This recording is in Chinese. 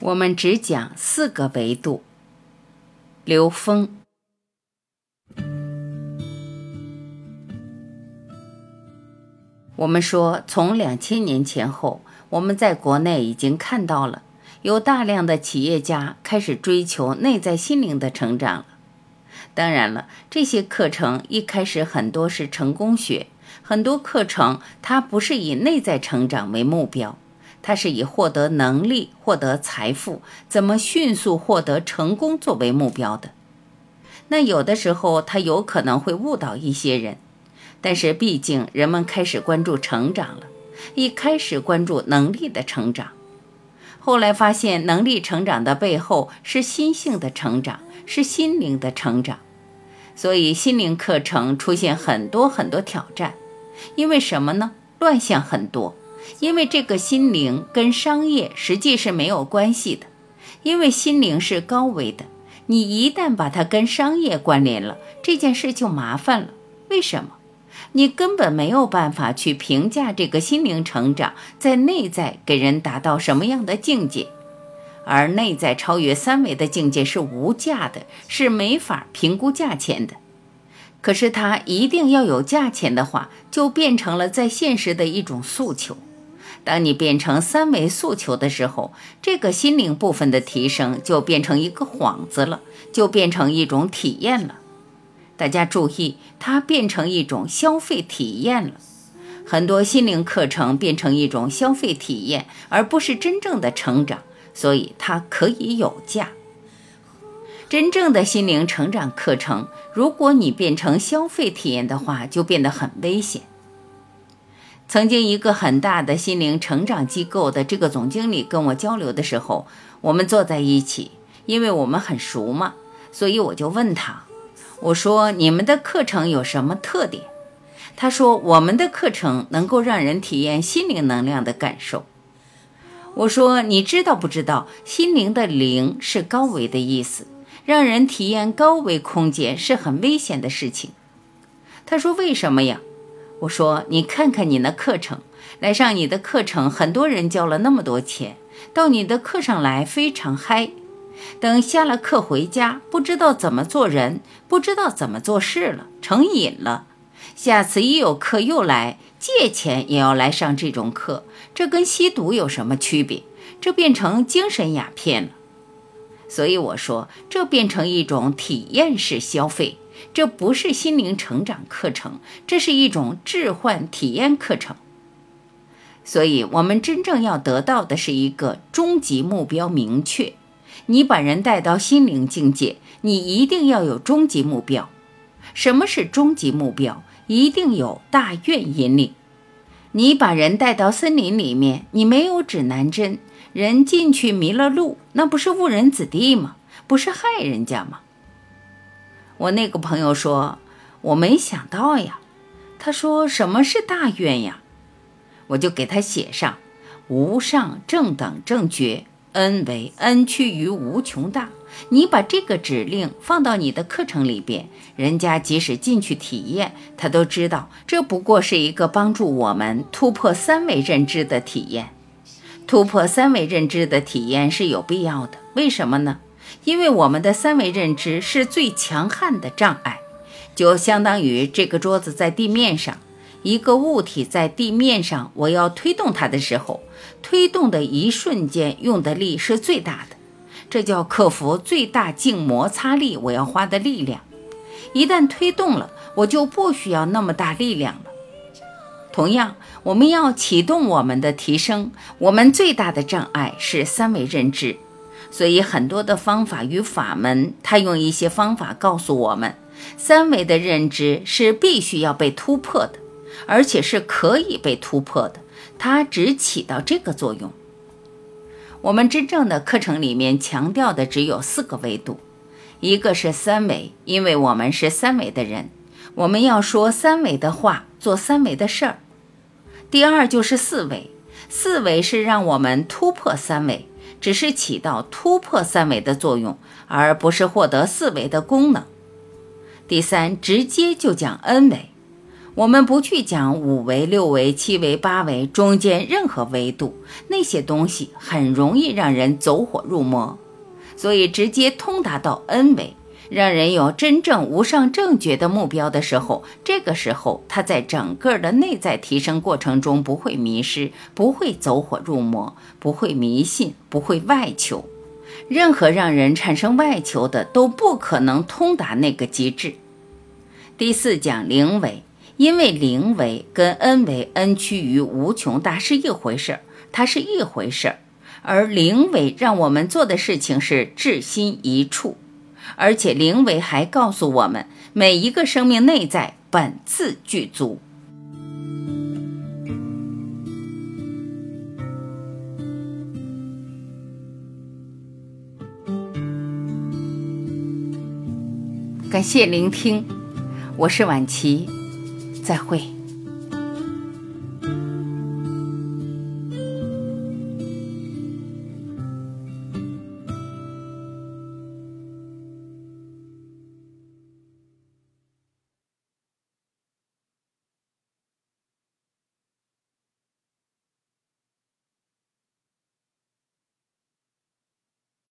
我们只讲四个维度。刘峰，我们说，从两千年前后，我们在国内已经看到了有大量的企业家开始追求内在心灵的成长了。当然了，这些课程一开始很多是成功学，很多课程它不是以内在成长为目标。他是以获得能力、获得财富、怎么迅速获得成功作为目标的。那有的时候他有可能会误导一些人，但是毕竟人们开始关注成长了，一开始关注能力的成长，后来发现能力成长的背后是心性的成长，是心灵的成长，所以心灵课程出现很多很多挑战。因为什么呢？乱象很多。因为这个心灵跟商业实际是没有关系的，因为心灵是高维的，你一旦把它跟商业关联了，这件事就麻烦了。为什么？你根本没有办法去评价这个心灵成长在内在给人达到什么样的境界，而内在超越三维的境界是无价的，是没法评估价钱的。可是它一定要有价钱的话，就变成了在现实的一种诉求。当你变成三维诉求的时候，这个心灵部分的提升就变成一个幌子了，就变成一种体验了。大家注意，它变成一种消费体验了。很多心灵课程变成一种消费体验，而不是真正的成长，所以它可以有价。真正的心灵成长课程，如果你变成消费体验的话，就变得很危险。曾经一个很大的心灵成长机构的这个总经理跟我交流的时候，我们坐在一起，因为我们很熟嘛，所以我就问他，我说你们的课程有什么特点？他说我们的课程能够让人体验心灵能量的感受。我说你知道不知道，心灵的灵是高维的意思，让人体验高维空间是很危险的事情。他说为什么呀？我说：“你看看你那课程，来上你的课程，很多人交了那么多钱，到你的课上来非常嗨。等下了课回家，不知道怎么做人，不知道怎么做事了，成瘾了。下次一有课又来，借钱也要来上这种课。这跟吸毒有什么区别？这变成精神鸦片了。所以我说，这变成一种体验式消费。”这不是心灵成长课程，这是一种置换体验课程。所以，我们真正要得到的是一个终极目标明确。你把人带到心灵境界，你一定要有终极目标。什么是终极目标？一定有大愿引领。你把人带到森林里面，你没有指南针，人进去迷了路，那不是误人子弟吗？不是害人家吗？我那个朋友说：“我没想到呀。”他说：“什么是大愿呀？”我就给他写上：“无上正等正觉，恩为恩趋于无穷大。”你把这个指令放到你的课程里边，人家即使进去体验，他都知道这不过是一个帮助我们突破三维认知的体验。突破三维认知的体验是有必要的。为什么呢？因为我们的三维认知是最强悍的障碍，就相当于这个桌子在地面上，一个物体在地面上，我要推动它的时候，推动的一瞬间用的力是最大的，这叫克服最大静摩擦力我要花的力量。一旦推动了，我就不需要那么大力量了。同样，我们要启动我们的提升，我们最大的障碍是三维认知。所以，很多的方法与法门，他用一些方法告诉我们，三维的认知是必须要被突破的，而且是可以被突破的。它只起到这个作用。我们真正的课程里面强调的只有四个维度，一个是三维，因为我们是三维的人，我们要说三维的话，做三维的事儿。第二就是四维，四维是让我们突破三维。只是起到突破三维的作用，而不是获得四维的功能。第三，直接就讲 N 维。我们不去讲五维、六维、七维、八维中间任何维度，那些东西很容易让人走火入魔，所以直接通达到 n 维，让人有真正无上正觉的目标的时候，这个时候他在整个的内在提升过程中不会迷失，不会走火入魔，不会迷信，不会外求，任何让人产生外求的都不可能通达那个极致。第四讲零维。因为零维跟 n 维 n 趋于无穷大是一回事儿，它是一回事儿，而零维让我们做的事情是至心一处，而且灵维还告诉我们，每一个生命内在本自具足。感谢聆听，我是婉琪。再会。